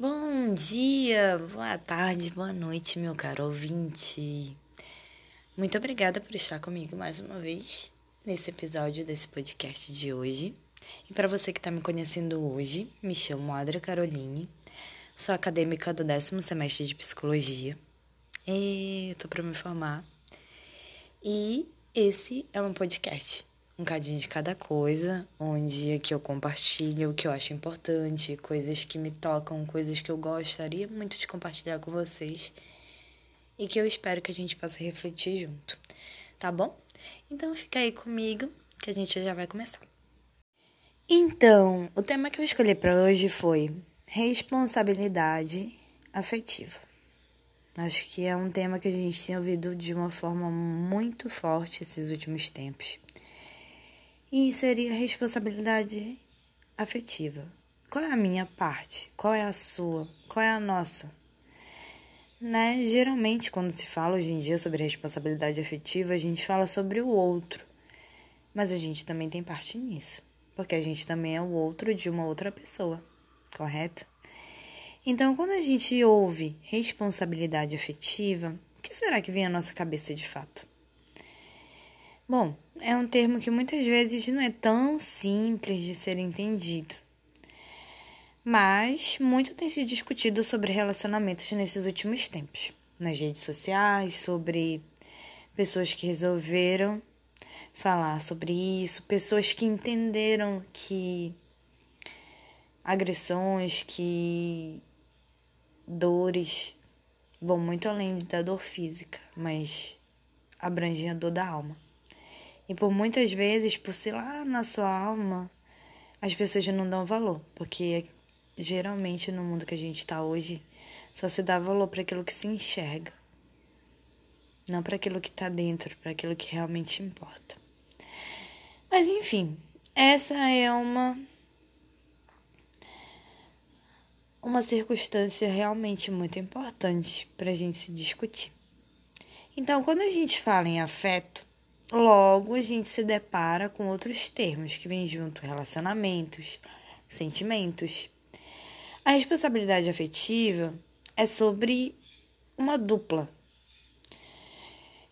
Bom dia, boa tarde, boa noite, meu caro ouvinte. Muito obrigada por estar comigo mais uma vez nesse episódio desse podcast de hoje. E para você que está me conhecendo hoje, me chamo Adria Caroline, sou acadêmica do décimo semestre de psicologia. E tô para me formar. E esse é um podcast um cadinho de cada coisa, onde aqui eu compartilho o que eu acho importante, coisas que me tocam, coisas que eu gostaria muito de compartilhar com vocês e que eu espero que a gente possa refletir junto, tá bom? Então fica aí comigo que a gente já vai começar. Então, o tema que eu escolhi para hoje foi responsabilidade afetiva. Acho que é um tema que a gente tem ouvido de uma forma muito forte esses últimos tempos. E seria responsabilidade afetiva. Qual é a minha parte? Qual é a sua? Qual é a nossa? Né? Geralmente, quando se fala hoje em dia sobre responsabilidade afetiva, a gente fala sobre o outro. Mas a gente também tem parte nisso, porque a gente também é o outro de uma outra pessoa, correto? Então, quando a gente ouve responsabilidade afetiva, o que será que vem à nossa cabeça de fato? Bom, é um termo que muitas vezes não é tão simples de ser entendido. Mas muito tem se discutido sobre relacionamentos nesses últimos tempos, nas redes sociais, sobre pessoas que resolveram falar sobre isso, pessoas que entenderam que agressões, que dores vão muito além da dor física, mas abrangem a dor da alma. E por muitas vezes, por ser lá na sua alma, as pessoas não dão valor, porque geralmente no mundo que a gente está hoje, só se dá valor para aquilo que se enxerga, não para aquilo que está dentro, para aquilo que realmente importa. Mas enfim, essa é uma uma circunstância realmente muito importante para a gente se discutir. Então, quando a gente fala em afeto, Logo, a gente se depara com outros termos que vêm junto: relacionamentos, sentimentos. A responsabilidade afetiva é sobre uma dupla.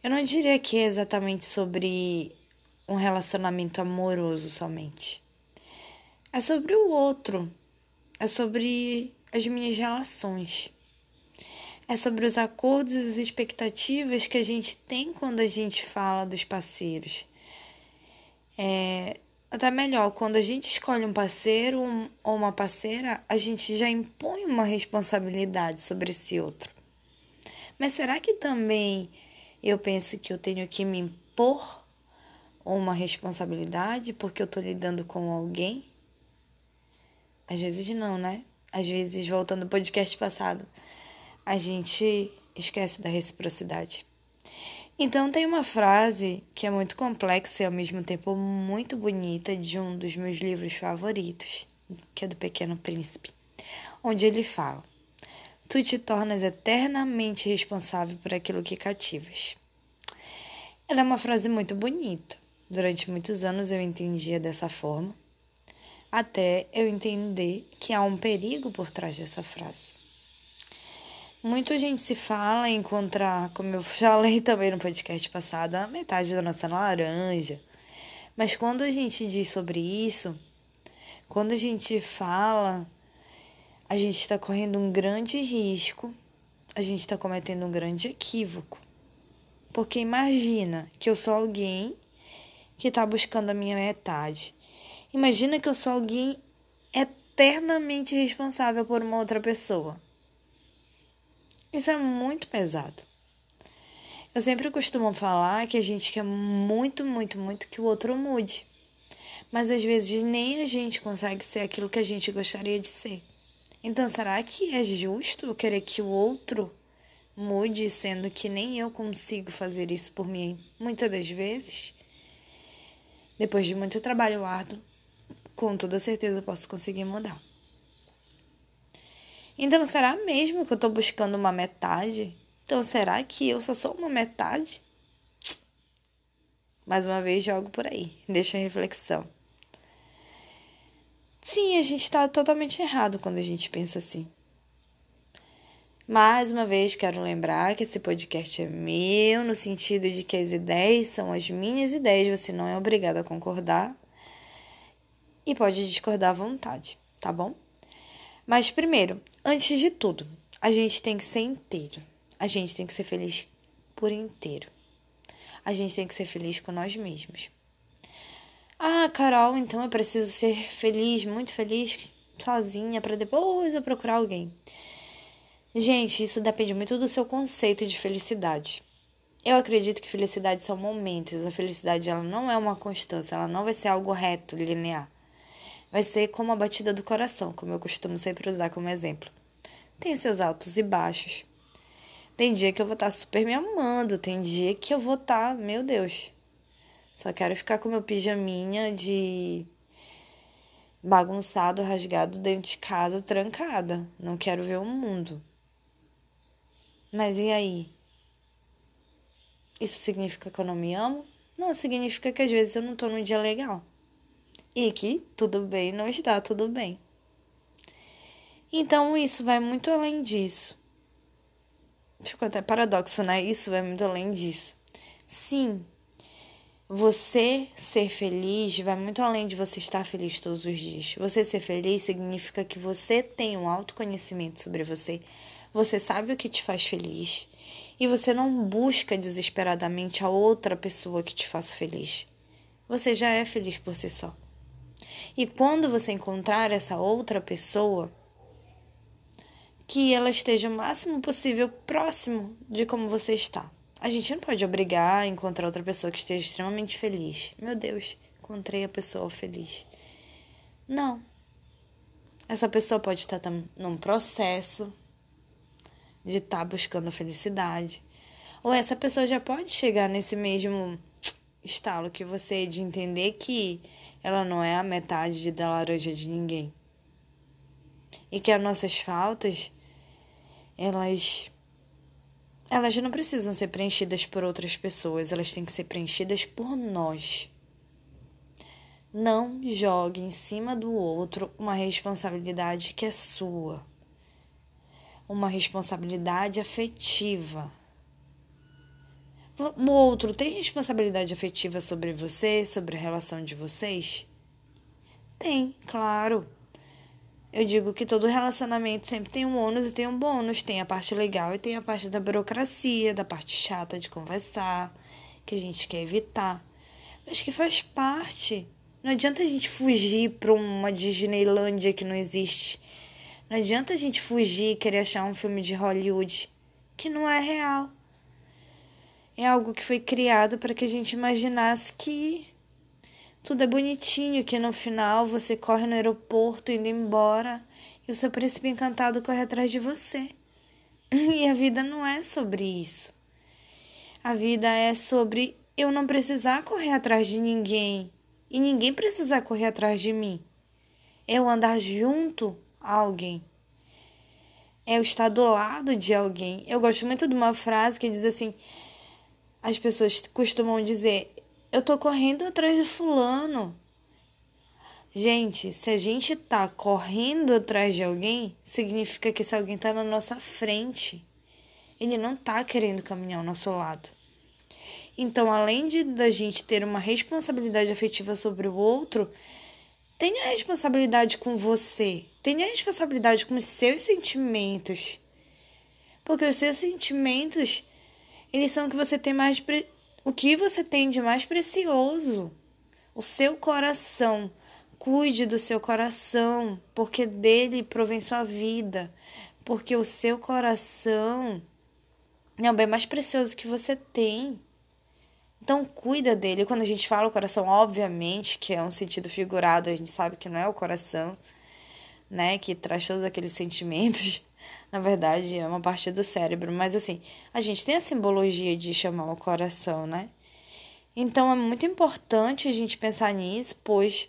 Eu não diria que é exatamente sobre um relacionamento amoroso somente. É sobre o outro. É sobre as minhas relações é sobre os acordos e as expectativas que a gente tem quando a gente fala dos parceiros. É, até melhor, quando a gente escolhe um parceiro ou uma parceira, a gente já impõe uma responsabilidade sobre esse outro. Mas será que também eu penso que eu tenho que me impor uma responsabilidade porque eu estou lidando com alguém? Às vezes não, né? Às vezes, voltando ao podcast passado, a gente esquece da reciprocidade. Então, tem uma frase que é muito complexa e ao mesmo tempo muito bonita de um dos meus livros favoritos, que é do Pequeno Príncipe, onde ele fala: Tu te tornas eternamente responsável por aquilo que cativas. Ela é uma frase muito bonita. Durante muitos anos eu entendia dessa forma, até eu entender que há um perigo por trás dessa frase. Muita gente se fala em encontrar, como eu falei também no podcast passado, a metade da nossa laranja. Mas quando a gente diz sobre isso, quando a gente fala, a gente está correndo um grande risco, a gente está cometendo um grande equívoco. Porque imagina que eu sou alguém que está buscando a minha metade. Imagina que eu sou alguém eternamente responsável por uma outra pessoa. Isso é muito pesado. Eu sempre costumo falar que a gente quer muito, muito, muito que o outro mude. Mas às vezes nem a gente consegue ser aquilo que a gente gostaria de ser. Então, será que é justo querer que o outro mude, sendo que nem eu consigo fazer isso por mim muitas das vezes? Depois de muito trabalho árduo, com toda certeza eu posso conseguir mudar. Então, será mesmo que eu estou buscando uma metade? Então, será que eu só sou uma metade? Mais uma vez, jogo por aí. Deixa a reflexão. Sim, a gente está totalmente errado quando a gente pensa assim. Mais uma vez, quero lembrar que esse podcast é meu, no sentido de que as ideias são as minhas ideias, você não é obrigado a concordar e pode discordar à vontade, tá bom? Mas primeiro, antes de tudo, a gente tem que ser inteiro. A gente tem que ser feliz por inteiro. A gente tem que ser feliz com nós mesmos. Ah, Carol, então eu preciso ser feliz, muito feliz, sozinha, para depois eu procurar alguém. Gente, isso depende muito do seu conceito de felicidade. Eu acredito que felicidade são momentos. A felicidade ela não é uma constância, ela não vai ser algo reto, linear. Vai ser como a batida do coração, como eu costumo sempre usar como exemplo. Tem seus altos e baixos. Tem dia que eu vou estar super me amando, tem dia que eu vou estar, meu Deus, só quero ficar com meu pijaminha de bagunçado, rasgado dentro de casa, trancada. Não quero ver o mundo. Mas e aí? Isso significa que eu não me amo? Não, significa que às vezes eu não tô num dia legal. E que tudo bem não está tudo bem. Então isso vai muito além disso. Ficou até paradoxo, né? Isso vai muito além disso. Sim, você ser feliz vai muito além de você estar feliz todos os dias. Você ser feliz significa que você tem um autoconhecimento sobre você. Você sabe o que te faz feliz e você não busca desesperadamente a outra pessoa que te faça feliz. Você já é feliz por si só. E quando você encontrar essa outra pessoa, que ela esteja o máximo possível próximo de como você está. A gente não pode obrigar a encontrar outra pessoa que esteja extremamente feliz. Meu Deus, encontrei a pessoa feliz. Não. Essa pessoa pode estar num processo de estar buscando a felicidade. Ou essa pessoa já pode chegar nesse mesmo estalo que você de entender que ela não é a metade da laranja de ninguém. E que as nossas faltas, elas elas não precisam ser preenchidas por outras pessoas, elas têm que ser preenchidas por nós. Não jogue em cima do outro uma responsabilidade que é sua. Uma responsabilidade afetiva. O outro tem responsabilidade afetiva sobre você, sobre a relação de vocês? Tem, claro. Eu digo que todo relacionamento sempre tem um ônus e tem um bônus. Tem a parte legal e tem a parte da burocracia, da parte chata de conversar, que a gente quer evitar. Mas que faz parte. Não adianta a gente fugir para uma Disneylândia que não existe. Não adianta a gente fugir e querer achar um filme de Hollywood que não é real. É algo que foi criado para que a gente imaginasse que tudo é bonitinho, que no final você corre no aeroporto indo embora e o seu príncipe encantado corre atrás de você. E a vida não é sobre isso. A vida é sobre eu não precisar correr atrás de ninguém e ninguém precisar correr atrás de mim. Eu andar junto a alguém. É eu estar do lado de alguém. Eu gosto muito de uma frase que diz assim: as pessoas costumam dizer, eu tô correndo atrás de fulano. Gente, se a gente tá correndo atrás de alguém, significa que esse alguém tá na nossa frente. Ele não tá querendo caminhar ao nosso lado. Então, além de da gente ter uma responsabilidade afetiva sobre o outro, tenha responsabilidade com você. Tenha responsabilidade com os seus sentimentos. Porque os seus sentimentos, eles são o que você tem mais o que você tem de mais precioso? O seu coração. Cuide do seu coração, porque dele provém sua vida. Porque o seu coração é o bem mais precioso que você tem. Então cuida dele. Quando a gente fala o coração, obviamente que é um sentido figurado, a gente sabe que não é o coração, né, que traz todos aqueles sentimentos. Na verdade, é uma parte do cérebro, mas assim, a gente tem a simbologia de chamar o coração, né? Então é muito importante a gente pensar nisso, pois,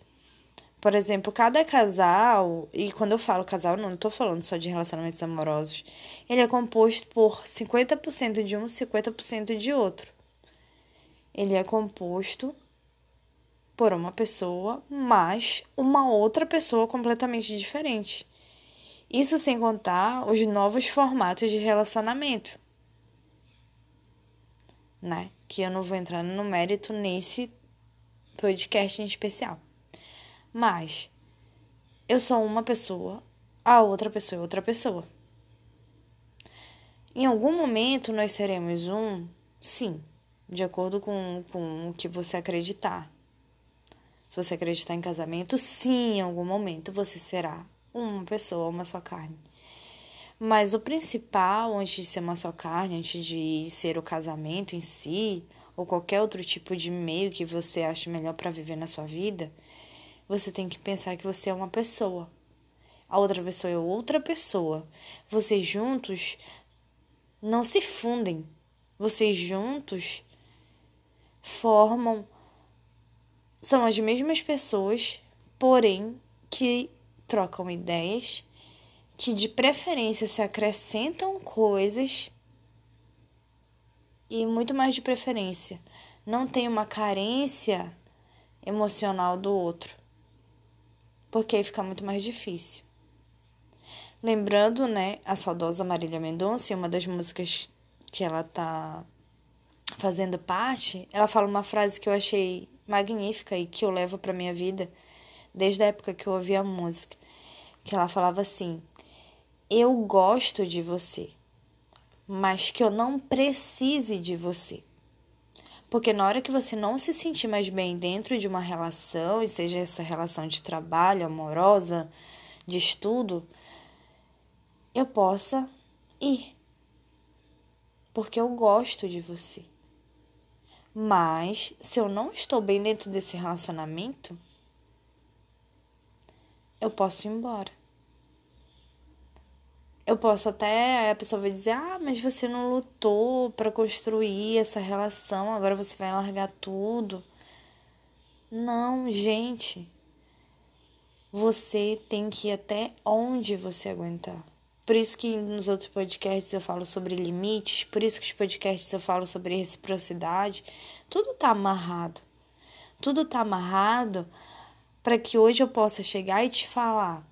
por exemplo, cada casal, e quando eu falo casal, não estou falando só de relacionamentos amorosos, ele é composto por 50% de um, 50% de outro. Ele é composto por uma pessoa, mas uma outra pessoa completamente diferente. Isso sem contar os novos formatos de relacionamento, né? Que eu não vou entrar no mérito nesse podcast em especial. Mas eu sou uma pessoa, a outra pessoa é outra pessoa. Em algum momento nós seremos um, sim, de acordo com, com o que você acreditar. Se você acreditar em casamento, sim, em algum momento você será uma pessoa, uma só carne. Mas o principal, antes de ser uma só carne, antes de ser o casamento em si, ou qualquer outro tipo de meio que você ache melhor para viver na sua vida, você tem que pensar que você é uma pessoa. A outra pessoa é outra pessoa. Vocês juntos não se fundem. Vocês juntos formam são as mesmas pessoas, porém que trocam ideias, que de preferência se acrescentam coisas e muito mais de preferência, não tem uma carência emocional do outro, porque aí fica muito mais difícil. Lembrando, né, a saudosa Marília Mendonça, uma das músicas que ela tá fazendo parte, ela fala uma frase que eu achei magnífica e que eu levo para minha vida desde a época que eu ouvi a música, que ela falava assim: "Eu gosto de você, mas que eu não precise de você". Porque na hora que você não se sentir mais bem dentro de uma relação, e seja essa relação de trabalho, amorosa, de estudo, eu possa ir. Porque eu gosto de você. Mas se eu não estou bem dentro desse relacionamento, eu posso ir embora. Eu posso até a pessoa vai dizer: "Ah, mas você não lutou para construir essa relação, agora você vai largar tudo". Não, gente. Você tem que ir até onde você aguentar. Por isso que nos outros podcasts eu falo sobre limites, por isso que os podcasts eu falo sobre reciprocidade. Tudo tá amarrado. Tudo tá amarrado para que hoje eu possa chegar e te falar: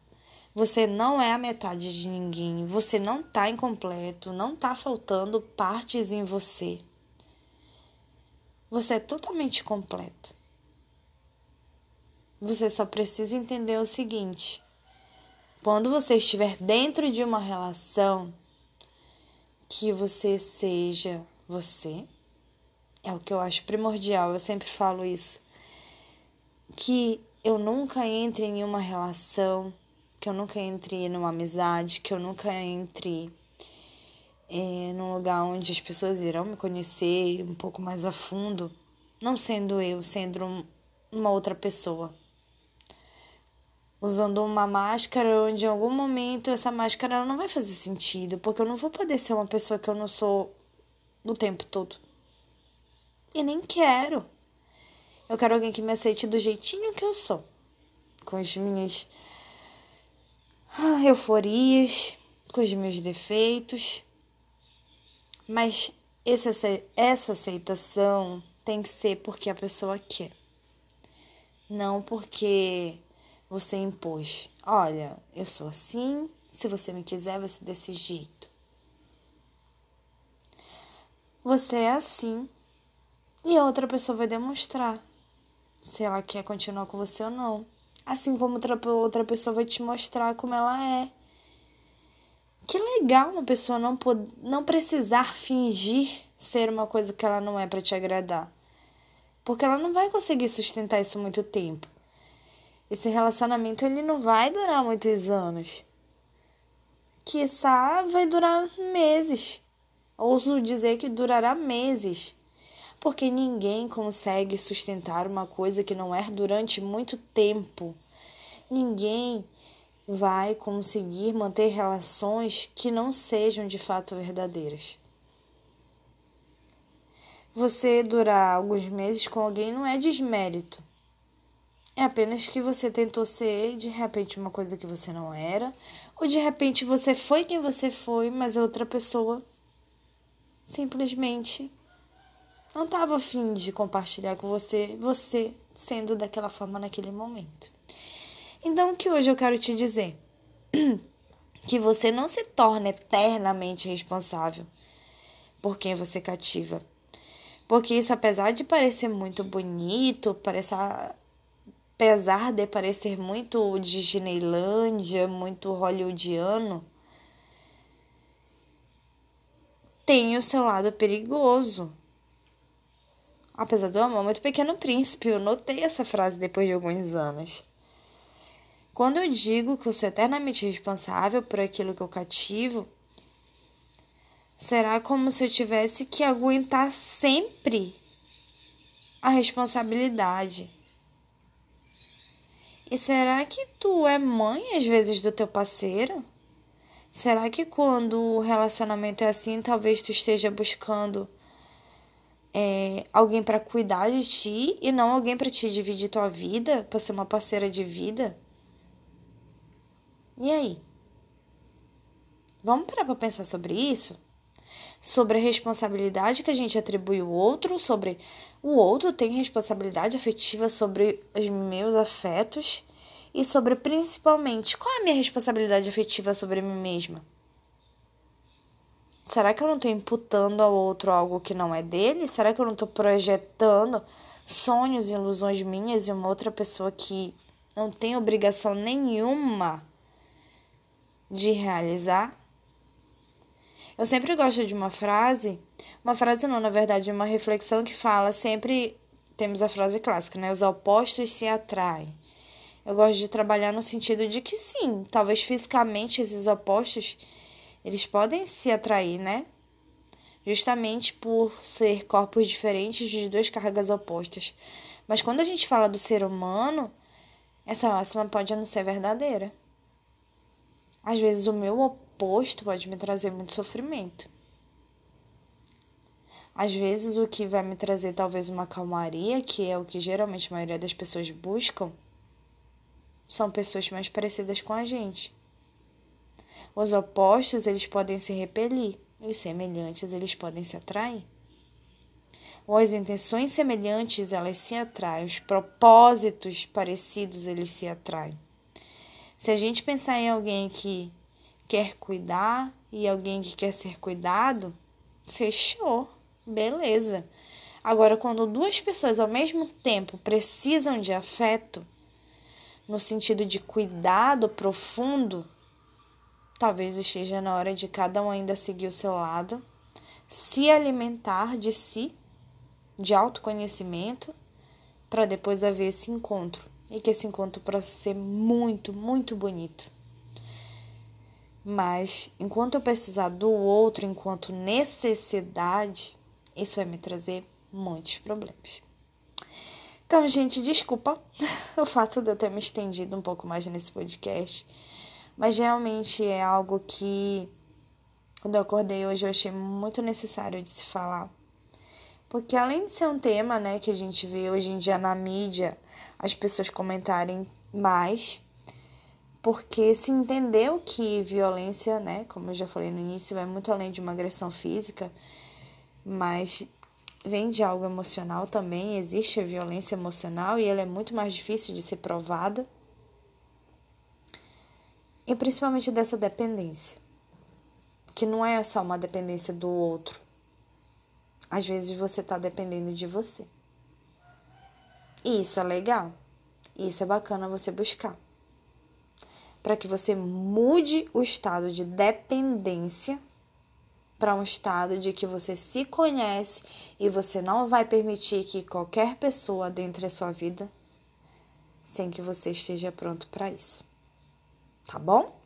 você não é a metade de ninguém, você não tá incompleto, não tá faltando partes em você. Você é totalmente completo. Você só precisa entender o seguinte: quando você estiver dentro de uma relação, que você seja você. É o que eu acho primordial, eu sempre falo isso. Que eu nunca entre em uma relação, que eu nunca entre numa amizade, que eu nunca entre é, num lugar onde as pessoas irão me conhecer um pouco mais a fundo, não sendo eu, sendo um, uma outra pessoa usando uma máscara onde em algum momento essa máscara não vai fazer sentido, porque eu não vou poder ser uma pessoa que eu não sou o tempo todo. E nem quero. Eu quero alguém que me aceite do jeitinho que eu sou, com as minhas ah, euforias, com os meus defeitos. Mas essa, essa aceitação tem que ser porque a pessoa quer. Não porque você impôs: olha, eu sou assim, se você me quiser, vai ser desse jeito. Você é assim e a outra pessoa vai demonstrar se ela quer continuar com você ou não. Assim como outra, outra pessoa vai te mostrar como ela é. Que legal uma pessoa não, pod não precisar fingir ser uma coisa que ela não é para te agradar. Porque ela não vai conseguir sustentar isso muito tempo esse relacionamento ele não vai durar muitos anos. Quiçá vai durar meses. Ouso dizer que durará meses. Porque ninguém consegue sustentar uma coisa que não é durante muito tempo. Ninguém vai conseguir manter relações que não sejam de fato verdadeiras. Você durar alguns meses com alguém não é desmérito. É apenas que você tentou ser de repente uma coisa que você não era, ou de repente você foi quem você foi, mas a outra pessoa simplesmente não estava afim de compartilhar com você, você sendo daquela forma naquele momento. Então, o que hoje eu quero te dizer? que você não se torna eternamente responsável por quem você cativa. Porque isso, apesar de parecer muito bonito, parecer, apesar de parecer muito Disneylândia, muito hollywoodiano, tem o seu lado perigoso. Apesar do amor muito pequeno príncipe, eu notei essa frase depois de alguns anos. Quando eu digo que eu sou eternamente responsável por aquilo que eu cativo, será como se eu tivesse que aguentar sempre a responsabilidade. E será que tu é mãe às vezes do teu parceiro? Será que quando o relacionamento é assim, talvez tu esteja buscando é, alguém para cuidar de ti e não alguém para te dividir tua vida, para ser uma parceira de vida? E aí? Vamos parar para pensar sobre isso? Sobre a responsabilidade que a gente atribui ao outro, sobre o outro tem responsabilidade afetiva sobre os meus afetos e sobre principalmente qual é a minha responsabilidade afetiva sobre mim mesma. Será que eu não estou imputando ao outro algo que não é dele? Será que eu não estou projetando sonhos e ilusões minhas e uma outra pessoa que não tem obrigação nenhuma de realizar. Eu sempre gosto de uma frase, uma frase não, na verdade, uma reflexão que fala sempre temos a frase clássica, né? Os opostos se atraem. Eu gosto de trabalhar no sentido de que sim, talvez fisicamente esses opostos eles podem se atrair, né? Justamente por ser corpos diferentes de duas cargas opostas. Mas quando a gente fala do ser humano, essa máxima pode não ser verdadeira. Às vezes o meu oposto pode me trazer muito sofrimento. Às vezes o que vai me trazer talvez uma calmaria, que é o que geralmente a maioria das pessoas buscam, são pessoas mais parecidas com a gente. Os opostos, eles podem se repelir, e os semelhantes, eles podem se atrair. Ou as intenções semelhantes, elas se atraem, os propósitos parecidos, eles se atraem. Se a gente pensar em alguém que quer cuidar e alguém que quer ser cuidado, fechou, beleza. Agora, quando duas pessoas ao mesmo tempo precisam de afeto, no sentido de cuidado profundo, talvez esteja na hora de cada um ainda seguir o seu lado, se alimentar de si, de autoconhecimento, para depois haver esse encontro e que esse encontro possa ser muito, muito bonito. Mas enquanto eu precisar do outro enquanto necessidade, isso vai me trazer muitos problemas. Então, gente, desculpa o fato de eu ter me estendido um pouco mais nesse podcast, mas realmente é algo que quando eu acordei hoje eu achei muito necessário de se falar. Porque além de ser um tema, né, que a gente vê hoje em dia na mídia, as pessoas comentarem mais, porque se entendeu que violência, né, como eu já falei no início, vai muito além de uma agressão física, mas vem de algo emocional também, existe a violência emocional e ela é muito mais difícil de ser provada. E principalmente dessa dependência, que não é só uma dependência do outro. Às vezes você está dependendo de você. E isso é legal. Isso é bacana você buscar. Para que você mude o estado de dependência para um estado de que você se conhece e você não vai permitir que qualquer pessoa adentre a sua vida sem que você esteja pronto para isso. Tá bom?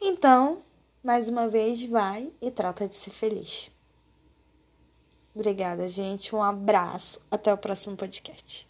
Então, mais uma vez, vai e trata de ser feliz. Obrigada, gente. Um abraço. Até o próximo podcast.